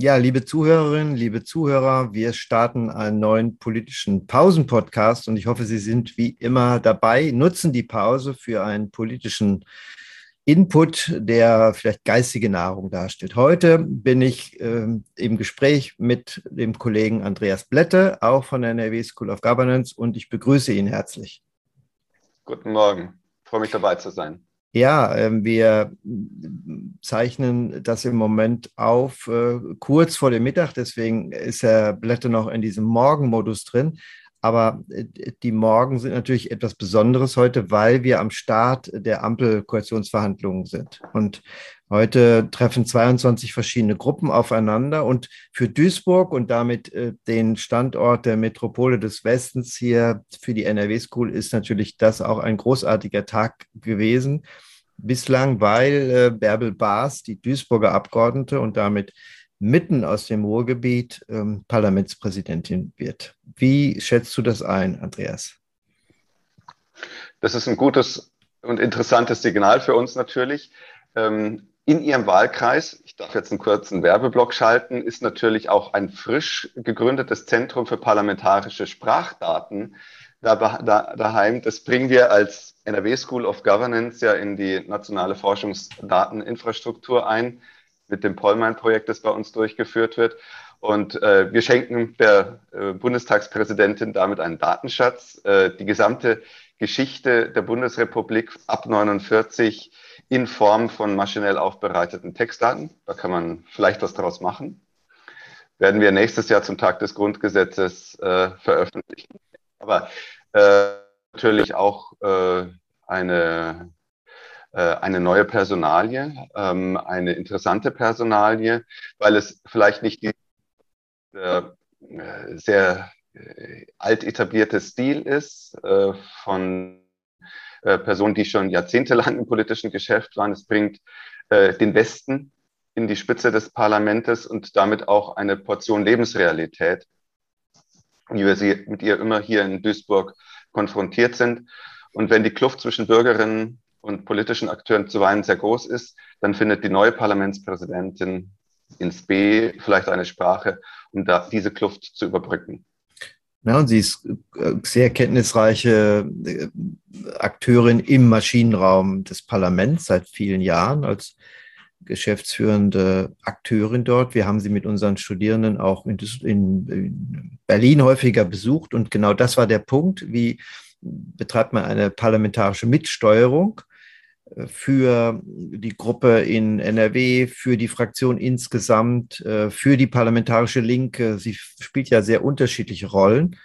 Ja, liebe Zuhörerinnen, liebe Zuhörer, wir starten einen neuen politischen Pausen-Podcast und ich hoffe, Sie sind wie immer dabei, nutzen die Pause für einen politischen Input, der vielleicht geistige Nahrung darstellt. Heute bin ich äh, im Gespräch mit dem Kollegen Andreas Blätte, auch von der NRW School of Governance, und ich begrüße ihn herzlich. Guten Morgen, ich freue mich dabei zu sein. Ja, ähm, wir zeichnen das im Moment auf, äh, kurz vor dem Mittag, deswegen ist Herr Blätter noch in diesem Morgenmodus drin. Aber äh, die Morgen sind natürlich etwas Besonderes heute, weil wir am Start der Ampelkoalitionsverhandlungen sind. Und heute treffen 22 verschiedene Gruppen aufeinander. Und für Duisburg und damit äh, den Standort der Metropole des Westens hier für die NRW School ist natürlich das auch ein großartiger Tag gewesen. Bislang, weil äh, Bärbel Baas, die Duisburger Abgeordnete und damit mitten aus dem Ruhrgebiet ähm, Parlamentspräsidentin wird. Wie schätzt du das ein, Andreas? Das ist ein gutes und interessantes Signal für uns natürlich. Ähm, in Ihrem Wahlkreis, ich darf jetzt einen kurzen Werbeblock schalten, ist natürlich auch ein frisch gegründetes Zentrum für parlamentarische Sprachdaten da, da, daheim. Das bringen wir als NRW School of Governance ja in die nationale Forschungsdateninfrastruktur ein mit dem Pollmein-Projekt, das bei uns durchgeführt wird. Und äh, wir schenken der äh, Bundestagspräsidentin damit einen Datenschatz. Äh, die gesamte Geschichte der Bundesrepublik ab 49 in Form von maschinell aufbereiteten Textdaten. Da kann man vielleicht was daraus machen. Werden wir nächstes Jahr zum Tag des Grundgesetzes äh, veröffentlichen. Aber äh, natürlich auch äh, eine eine neue Personalie, ähm, eine interessante Personalie, weil es vielleicht nicht die äh, sehr äh, alt etablierte Stil ist von Personen, die schon jahrzehntelang im politischen Geschäft waren. Es bringt den Westen in die Spitze des Parlaments und damit auch eine Portion Lebensrealität, wie wir sie mit ihr immer hier in Duisburg konfrontiert sind. Und wenn die Kluft zwischen Bürgerinnen und politischen Akteuren zuweilen sehr groß ist, dann findet die neue Parlamentspräsidentin ins B vielleicht eine Sprache, um da diese Kluft zu überbrücken. Ja, und sie ist äh, sehr kenntnisreiche äh, Akteurin im Maschinenraum des Parlaments seit vielen Jahren als geschäftsführende Akteurin dort. Wir haben sie mit unseren Studierenden auch in, Berlin häufiger besucht und genau das war der Punkt, wie betreibt man eine parlamentarische Mitsteuerung für die Gruppe in NRW, für die Fraktion insgesamt, äh, für die parlamentarische Linke. Sie spielt ja sehr unterschiedliche Rollen.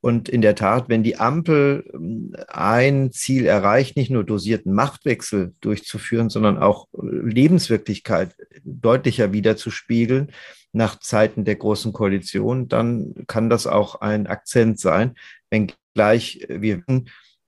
Und in der Tat, wenn die Ampel ähm, ein Ziel erreicht, nicht nur dosierten Machtwechsel durchzuführen, sondern auch Lebenswirklichkeit deutlicher wiederzuspiegeln nach Zeiten der Großen Koalition, dann kann das auch ein Akzent sein, wenngleich wir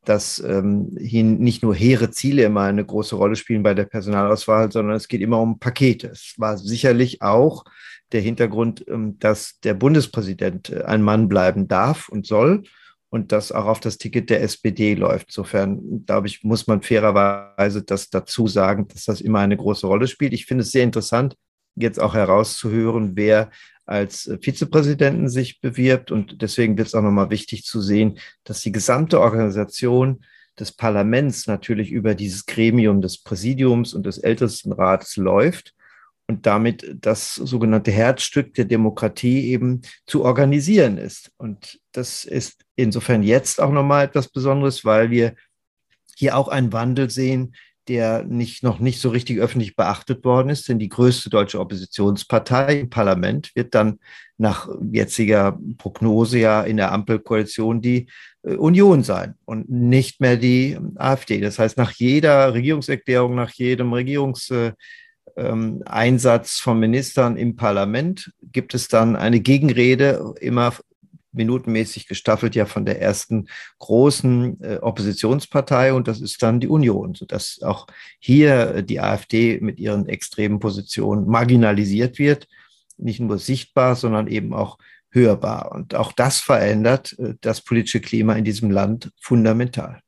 dass ähm, hier nicht nur hehre Ziele immer eine große Rolle spielen bei der Personalauswahl, sondern es geht immer um Pakete. Es war sicherlich auch der Hintergrund, ähm, dass der Bundespräsident äh, ein Mann bleiben darf und soll und das auch auf das Ticket der SPD läuft. Insofern, glaube ich, muss man fairerweise das dazu sagen, dass das immer eine große Rolle spielt. Ich finde es sehr interessant, jetzt auch herauszuhören, wer als Vizepräsidenten sich bewirbt. Und deswegen wird es auch nochmal wichtig zu sehen, dass die gesamte Organisation des Parlaments natürlich über dieses Gremium des Präsidiums und des Ältestenrats läuft und damit das sogenannte Herzstück der Demokratie eben zu organisieren ist. Und das ist insofern jetzt auch nochmal etwas Besonderes, weil wir hier auch einen Wandel sehen, der nicht, noch nicht so richtig öffentlich beachtet worden ist, denn die größte deutsche Oppositionspartei im Parlament wird dann nach jetziger Prognose ja in der Ampelkoalition die äh, Union sein und nicht mehr die AfD. Das heißt, nach jeder Regierungserklärung, nach jedem Regierungseinsatz ähm, von Ministern im Parlament gibt es dann eine Gegenrede immer minutenmäßig gestaffelt ja von der ersten großen äh, Oppositionspartei und das ist dann die Union, sodass auch hier äh, die AfD mit ihren extremen Positionen marginalisiert wird, nicht nur sichtbar, sondern eben auch hörbar. Und auch das verändert äh, das politische Klima in diesem Land fundamental.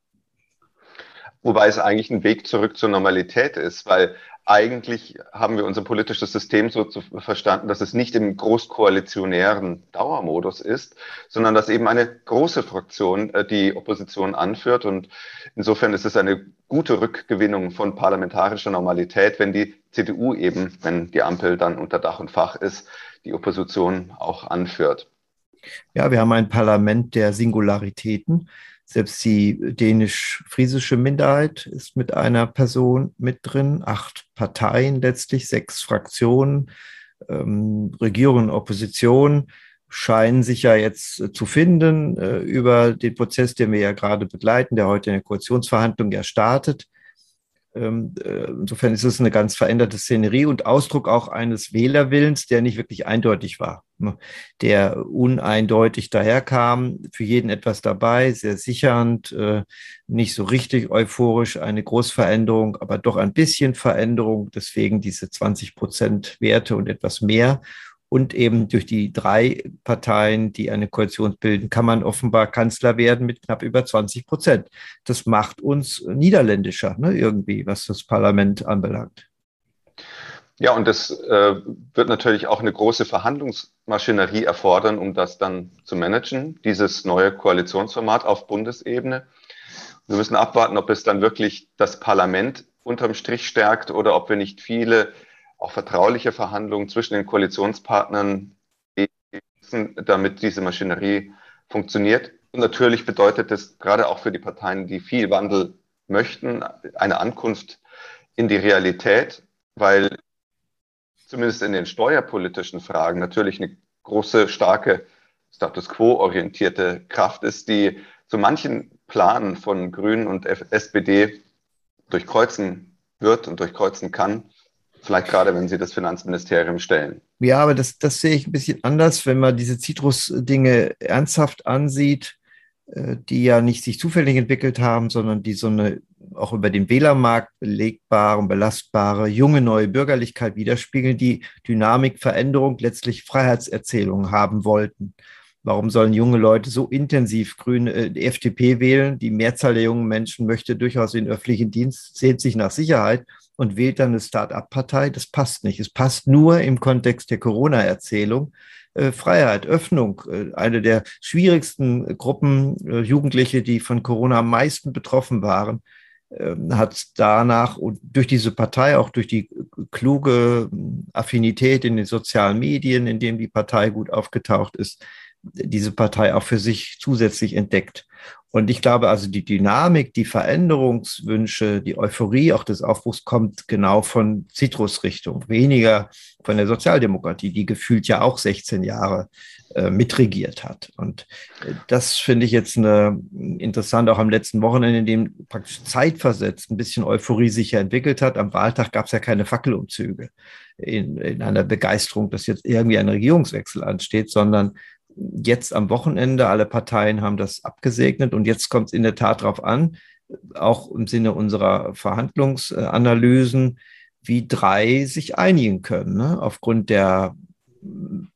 Wobei es eigentlich ein Weg zurück zur Normalität ist, weil eigentlich haben wir unser politisches System so verstanden, dass es nicht im großkoalitionären Dauermodus ist, sondern dass eben eine große Fraktion äh, die Opposition anführt. Und insofern ist es eine gute Rückgewinnung von parlamentarischer Normalität, wenn die CDU eben, wenn die Ampel dann unter Dach und Fach ist, die Opposition auch anführt. Ja, wir haben ein Parlament der Singularitäten. Selbst die dänisch-friesische Minderheit ist mit einer Person mit drin, acht Parteien letztlich, sechs Fraktionen, ähm, Regierung und Opposition scheinen sich ja jetzt zu finden äh, über den Prozess, den wir ja gerade begleiten, der heute in der Koalitionsverhandlung ja startet. Ähm, äh, insofern ist es eine ganz veränderte Szenerie und Ausdruck auch eines Wählerwillens, der nicht wirklich eindeutig war, ne? der uneindeutig daherkam, für jeden etwas dabei, sehr sichernd, äh, nicht so richtig euphorisch, eine Großveränderung, aber doch ein bisschen Veränderung, deswegen diese 20 Prozent Werte und etwas mehr und eben durch die drei Parteien, die eine Koalition bilden, kann man offenbar Kanzler werden mit knapp über 20 Prozent. Das macht uns niederländischer, ne, irgendwie, was das Parlament anbelangt. Ja, und das äh, wird natürlich auch eine große Verhandlungsmaschinerie erfordern, um das dann zu managen, dieses neue Koalitionsformat auf Bundesebene. Wir müssen abwarten, ob es dann wirklich das Parlament unterm Strich stärkt oder ob wir nicht viele auch vertrauliche Verhandlungen zwischen den Koalitionspartnern damit diese Maschinerie funktioniert. Und natürlich bedeutet das gerade auch für die Parteien, die viel Wandel möchten, eine Ankunft in die Realität, weil zumindest in den steuerpolitischen Fragen natürlich eine große, starke Status quo-orientierte Kraft ist, die zu manchen Planen von Grünen und SPD durchkreuzen wird und durchkreuzen kann. Vielleicht gerade, wenn Sie das Finanzministerium stellen. Ja, aber das, das sehe ich ein bisschen anders, wenn man diese Citrus-Dinge ernsthaft ansieht, äh, die ja nicht sich zufällig entwickelt haben, sondern die so eine auch über den Wählermarkt belegbare und belastbare junge neue Bürgerlichkeit widerspiegeln, die Dynamik, Veränderung, letztlich Freiheitserzählung haben wollten. Warum sollen junge Leute so intensiv grüne äh, FDP wählen? Die Mehrzahl der jungen Menschen möchte durchaus in öffentlichen Dienst, sehnt sich nach Sicherheit und wählt dann eine Start-up-Partei. Das passt nicht. Es passt nur im Kontext der Corona-Erzählung. Äh, Freiheit, Öffnung, äh, eine der schwierigsten Gruppen äh, Jugendliche, die von Corona am meisten betroffen waren, ähm, hat danach und durch diese Partei, auch durch die kluge Affinität in den sozialen Medien, in dem die Partei gut aufgetaucht ist, diese Partei auch für sich zusätzlich entdeckt. Und ich glaube also, die Dynamik, die Veränderungswünsche, die Euphorie auch des Aufbruchs kommt genau von Citrus-Richtung, weniger von der Sozialdemokratie, die gefühlt ja auch 16 Jahre äh, mitregiert hat. Und äh, das finde ich jetzt eine, interessant, auch am letzten Wochenende, in dem praktisch zeitversetzt ein bisschen Euphorie sich ja entwickelt hat. Am Wahltag gab es ja keine Fackelumzüge in, in einer Begeisterung, dass jetzt irgendwie ein Regierungswechsel ansteht, sondern jetzt am Wochenende, alle Parteien haben das abgesegnet und jetzt kommt es in der Tat darauf an, auch im Sinne unserer Verhandlungsanalysen, wie drei sich einigen können, ne? aufgrund der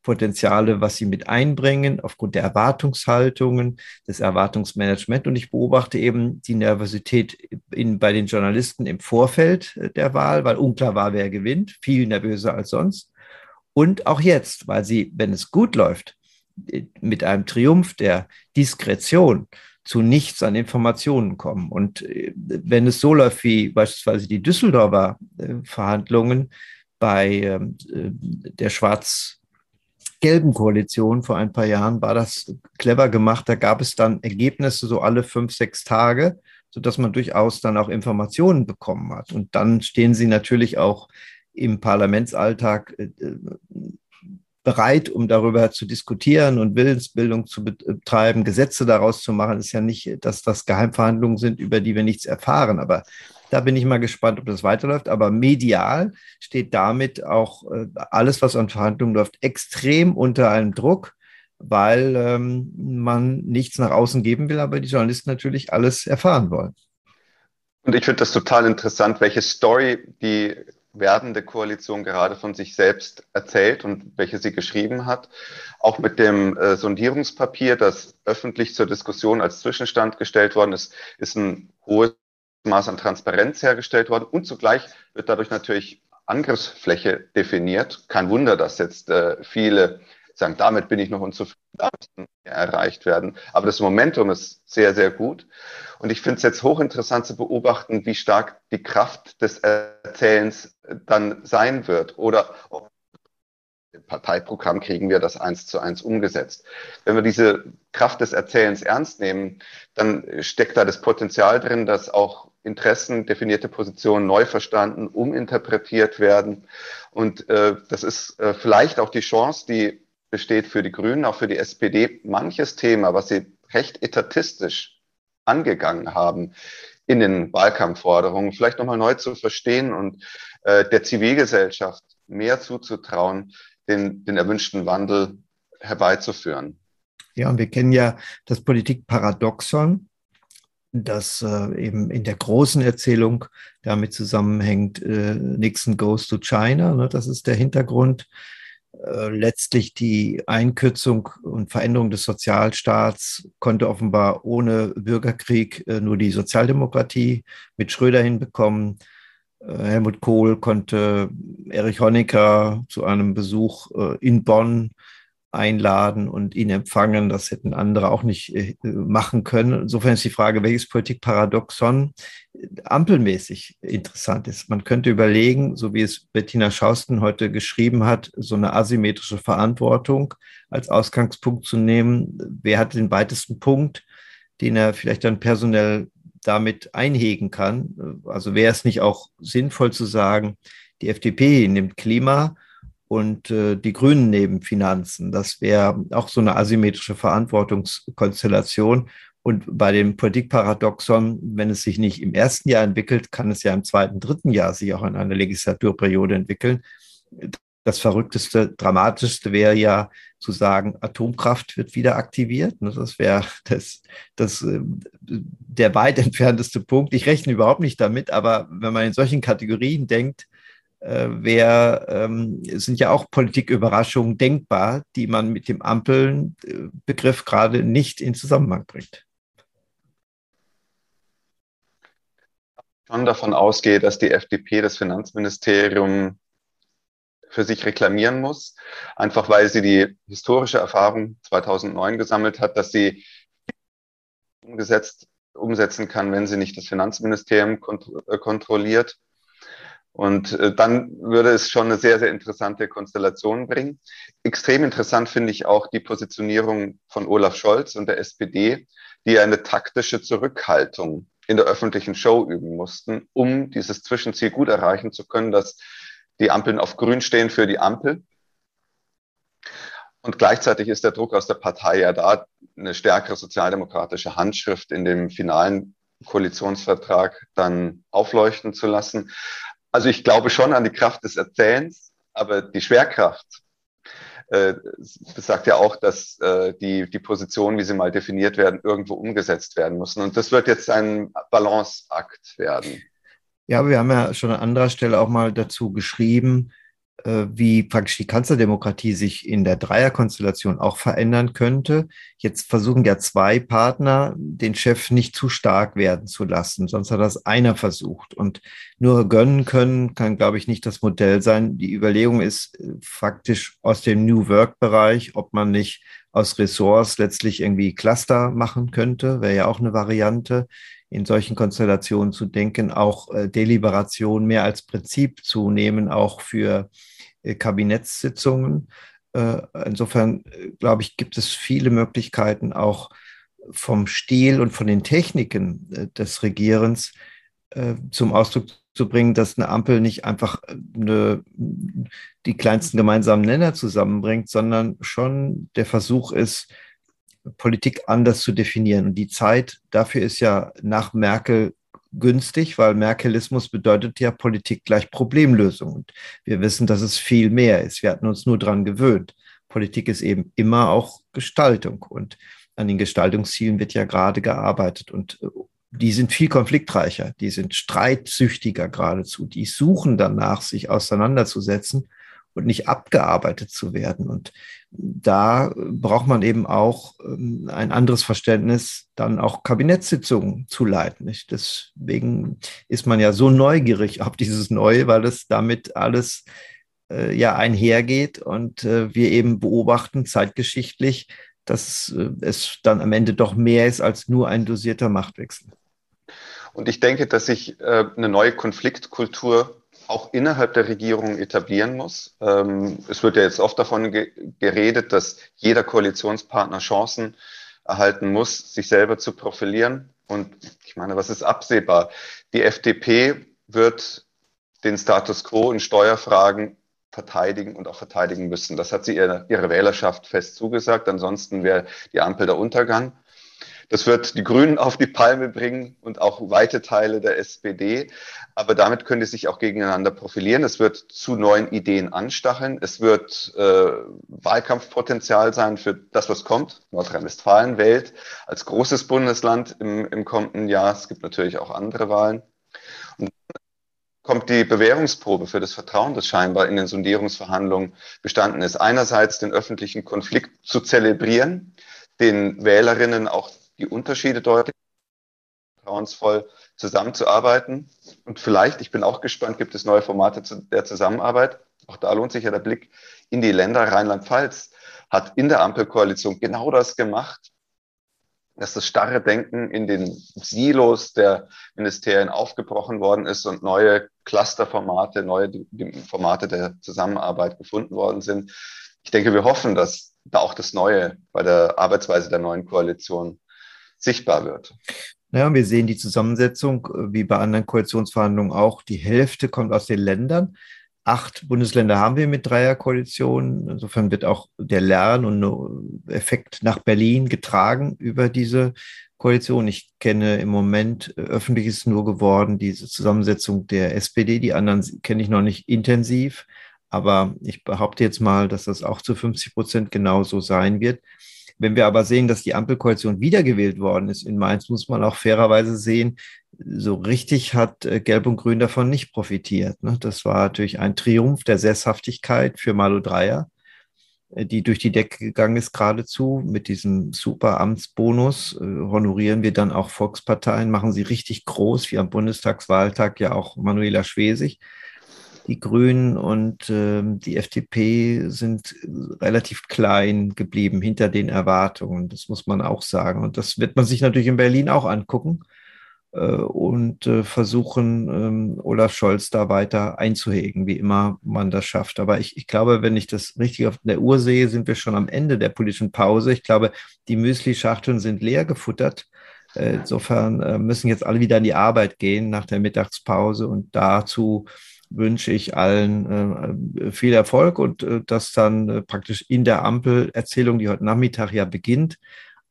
Potenziale, was sie mit einbringen, aufgrund der Erwartungshaltungen, des Erwartungsmanagements. Und ich beobachte eben die Nervosität in, bei den Journalisten im Vorfeld der Wahl, weil unklar war, wer gewinnt, viel nervöser als sonst. Und auch jetzt, weil sie, wenn es gut läuft, mit einem Triumph der Diskretion zu nichts an Informationen kommen. Und äh, wenn es so läuft wie beispielsweise die Düsseldorfer äh, Verhandlungen bei ähm, äh, der schwarz-gelben Koalition vor ein paar Jahren, war das clever gemacht. Da gab es dann Ergebnisse so alle fünf, sechs Tage, sodass man durchaus dann auch Informationen bekommen hat. Und dann stehen sie natürlich auch im Parlamentsalltag bereit, um darüber zu diskutieren und Willensbildung zu betreiben, Gesetze daraus zu machen. Ist ja nicht, dass das Geheimverhandlungen sind, über die wir nichts erfahren. Aber da bin ich mal gespannt, ob das weiterläuft. Aber medial steht damit auch äh, alles, was an Verhandlungen läuft, extrem unter einem Druck, weil ähm, man nichts nach außen geben will, aber die Journalisten natürlich alles erfahren wollen. Und ich finde das total interessant, welche Story die werdende Koalition gerade von sich selbst erzählt und welche sie geschrieben hat. Auch mit dem äh, Sondierungspapier, das öffentlich zur Diskussion als Zwischenstand gestellt worden ist, ist ein hohes Maß an Transparenz hergestellt worden und zugleich wird dadurch natürlich Angriffsfläche definiert. Kein Wunder, dass jetzt äh, viele sagen, damit bin ich noch unzufrieden, damit erreicht werden. Aber das Momentum ist sehr, sehr gut. Und ich finde es jetzt hochinteressant zu beobachten, wie stark die Kraft des Erzählens dann sein wird oder ob im Parteiprogramm kriegen wir das eins zu eins umgesetzt. Wenn wir diese Kraft des Erzählens ernst nehmen, dann steckt da das Potenzial drin, dass auch Interessen, definierte Positionen neu verstanden, uminterpretiert werden. Und äh, das ist äh, vielleicht auch die Chance, die besteht für die Grünen, auch für die SPD, manches Thema, was sie recht etatistisch angegangen haben in den Wahlkampfforderungen, vielleicht nochmal neu zu verstehen und äh, der Zivilgesellschaft mehr zuzutrauen, den, den erwünschten Wandel herbeizuführen. Ja, und wir kennen ja das Politikparadoxon, das äh, eben in der großen Erzählung damit zusammenhängt, äh, Nixon goes to China. Ne, das ist der Hintergrund. Äh, letztlich die Einkürzung und Veränderung des Sozialstaats konnte offenbar ohne Bürgerkrieg äh, nur die Sozialdemokratie mit Schröder hinbekommen. Äh, Helmut Kohl konnte Erich Honecker zu einem Besuch äh, in Bonn einladen und ihn empfangen. Das hätten andere auch nicht äh, machen können. Insofern ist die Frage, welches Politikparadoxon ampelmäßig interessant ist. Man könnte überlegen, so wie es Bettina Schausten heute geschrieben hat, so eine asymmetrische Verantwortung als Ausgangspunkt zu nehmen. Wer hat den weitesten Punkt, den er vielleicht dann personell damit einhegen kann? Also wäre es nicht auch sinnvoll zu sagen, die FDP nimmt Klima und äh, die Grünen nehmen Finanzen. Das wäre auch so eine asymmetrische Verantwortungskonstellation. Und bei dem Politikparadoxon, wenn es sich nicht im ersten Jahr entwickelt, kann es ja im zweiten, dritten Jahr sich auch in einer Legislaturperiode entwickeln. Das Verrückteste, Dramatischste wäre ja zu sagen, Atomkraft wird wieder aktiviert. Das wäre das, das, äh, der weit entfernteste Punkt. Ich rechne überhaupt nicht damit, aber wenn man in solchen Kategorien denkt, äh, wär, ähm, sind ja auch Politiküberraschungen denkbar, die man mit dem Ampelbegriff gerade nicht in Zusammenhang bringt. Schon davon ausgehe, dass die FDP das Finanzministerium für sich reklamieren muss, einfach weil sie die historische Erfahrung 2009 gesammelt hat, dass sie umgesetzt, umsetzen kann, wenn sie nicht das Finanzministerium kont äh, kontrolliert. Und äh, dann würde es schon eine sehr, sehr interessante Konstellation bringen. Extrem interessant finde ich auch die Positionierung von Olaf Scholz und der SPD, die eine taktische Zurückhaltung in der öffentlichen Show üben mussten, um dieses Zwischenziel gut erreichen zu können, dass die Ampeln auf Grün stehen für die Ampel. Und gleichzeitig ist der Druck aus der Partei ja da, eine stärkere sozialdemokratische Handschrift in dem finalen Koalitionsvertrag dann aufleuchten zu lassen. Also ich glaube schon an die Kraft des Erzählens, aber die Schwerkraft äh, besagt ja auch, dass äh, die, die Positionen, wie sie mal definiert werden, irgendwo umgesetzt werden müssen. Und das wird jetzt ein Balanceakt werden. Ja, wir haben ja schon an anderer Stelle auch mal dazu geschrieben, wie praktisch die Kanzlerdemokratie sich in der Dreierkonstellation auch verändern könnte. Jetzt versuchen ja zwei Partner, den Chef nicht zu stark werden zu lassen. Sonst hat das einer versucht. Und nur gönnen können kann, glaube ich, nicht das Modell sein. Die Überlegung ist äh, faktisch aus dem New Work-Bereich, ob man nicht aus Ressorts letztlich irgendwie Cluster machen könnte, wäre ja auch eine Variante in solchen Konstellationen zu denken, auch äh, Deliberation mehr als Prinzip zu nehmen, auch für äh, Kabinettssitzungen. Äh, insofern, äh, glaube ich, gibt es viele Möglichkeiten, auch vom Stil und von den Techniken äh, des Regierens äh, zum Ausdruck zu bringen, dass eine Ampel nicht einfach eine, die kleinsten gemeinsamen Nenner zusammenbringt, sondern schon der Versuch ist, Politik anders zu definieren. Und die Zeit dafür ist ja nach Merkel günstig, weil Merkelismus bedeutet ja Politik gleich Problemlösung. Und wir wissen, dass es viel mehr ist. Wir hatten uns nur dran gewöhnt. Politik ist eben immer auch Gestaltung. Und an den Gestaltungszielen wird ja gerade gearbeitet. Und äh, die sind viel konfliktreicher, die sind streitsüchtiger geradezu, die suchen danach, sich auseinanderzusetzen und nicht abgearbeitet zu werden. Und da braucht man eben auch ähm, ein anderes Verständnis, dann auch Kabinettssitzungen zu leiten. Deswegen ist man ja so neugierig auf dieses Neue, weil es damit alles äh, ja einhergeht und äh, wir eben beobachten zeitgeschichtlich, dass äh, es dann am Ende doch mehr ist als nur ein dosierter Machtwechsel. Und ich denke, dass sich äh, eine neue Konfliktkultur auch innerhalb der Regierung etablieren muss. Ähm, es wird ja jetzt oft davon ge geredet, dass jeder Koalitionspartner Chancen erhalten muss, sich selber zu profilieren. Und ich meine, was ist absehbar? Die FDP wird den Status quo in Steuerfragen verteidigen und auch verteidigen müssen. Das hat sie ihrer, ihrer Wählerschaft fest zugesagt. Ansonsten wäre die Ampel der Untergang. Das wird die Grünen auf die Palme bringen und auch weite Teile der SPD. Aber damit können die sich auch gegeneinander profilieren. Es wird zu neuen Ideen anstacheln. Es wird äh, Wahlkampfpotenzial sein für das, was kommt. Nordrhein-Westfalen wählt als großes Bundesland im, im kommenden Jahr. Es gibt natürlich auch andere Wahlen. Und kommt die Bewährungsprobe für das Vertrauen, das scheinbar in den Sondierungsverhandlungen bestanden ist. Einerseits den öffentlichen Konflikt zu zelebrieren, den Wählerinnen auch die Unterschiede deutlich, vertrauensvoll zusammenzuarbeiten. Und vielleicht, ich bin auch gespannt, gibt es neue Formate der Zusammenarbeit. Auch da lohnt sich ja der Blick in die Länder. Rheinland-Pfalz hat in der Ampelkoalition genau das gemacht, dass das starre Denken in den Silos der Ministerien aufgebrochen worden ist und neue Clusterformate, neue Formate der Zusammenarbeit gefunden worden sind. Ich denke, wir hoffen, dass da auch das Neue bei der Arbeitsweise der neuen Koalition sichtbar wird. Ja, wir sehen die Zusammensetzung äh, wie bei anderen Koalitionsverhandlungen auch. Die Hälfte kommt aus den Ländern. Acht Bundesländer haben wir mit Dreierkoalitionen. Insofern wird auch der Lern- und Effekt nach Berlin getragen über diese Koalition. Ich kenne im Moment, äh, öffentlich ist nur geworden, diese Zusammensetzung der SPD. Die anderen kenne ich noch nicht intensiv. Aber ich behaupte jetzt mal, dass das auch zu 50 Prozent genauso sein wird. Wenn wir aber sehen, dass die Ampelkoalition wiedergewählt worden ist in Mainz, muss man auch fairerweise sehen, so richtig hat äh, Gelb und Grün davon nicht profitiert. Ne? Das war natürlich ein Triumph der Sesshaftigkeit für Malu Dreyer, äh, die durch die Decke gegangen ist geradezu. Mit diesem super Amtsbonus äh, honorieren wir dann auch Volksparteien, machen sie richtig groß, wie am Bundestagswahltag ja auch Manuela Schwesig die Grünen und äh, die FDP sind relativ klein geblieben hinter den Erwartungen. Das muss man auch sagen. Und das wird man sich natürlich in Berlin auch angucken äh, und äh, versuchen, ähm, Olaf Scholz da weiter einzuhegen, wie immer man das schafft. Aber ich, ich glaube, wenn ich das richtig auf der Uhr sehe, sind wir schon am Ende der politischen Pause. Ich glaube, die Müsli-Schachteln sind leer gefuttert. Äh, insofern äh, müssen jetzt alle wieder in die Arbeit gehen nach der Mittagspause und dazu wünsche ich allen äh, viel Erfolg und äh, dass dann äh, praktisch in der Ampelerzählung, die heute Nachmittag ja beginnt,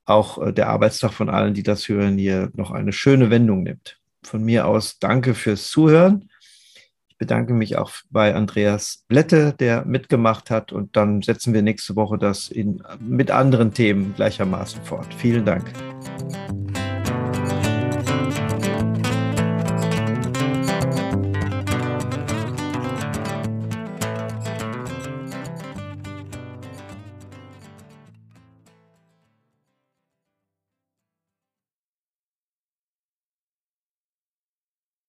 auch äh, der Arbeitstag von allen, die das hören, hier noch eine schöne Wendung nimmt. Von mir aus danke fürs Zuhören. Ich bedanke mich auch bei Andreas Blätte, der mitgemacht hat und dann setzen wir nächste Woche das in, mit anderen Themen gleichermaßen fort. Vielen Dank.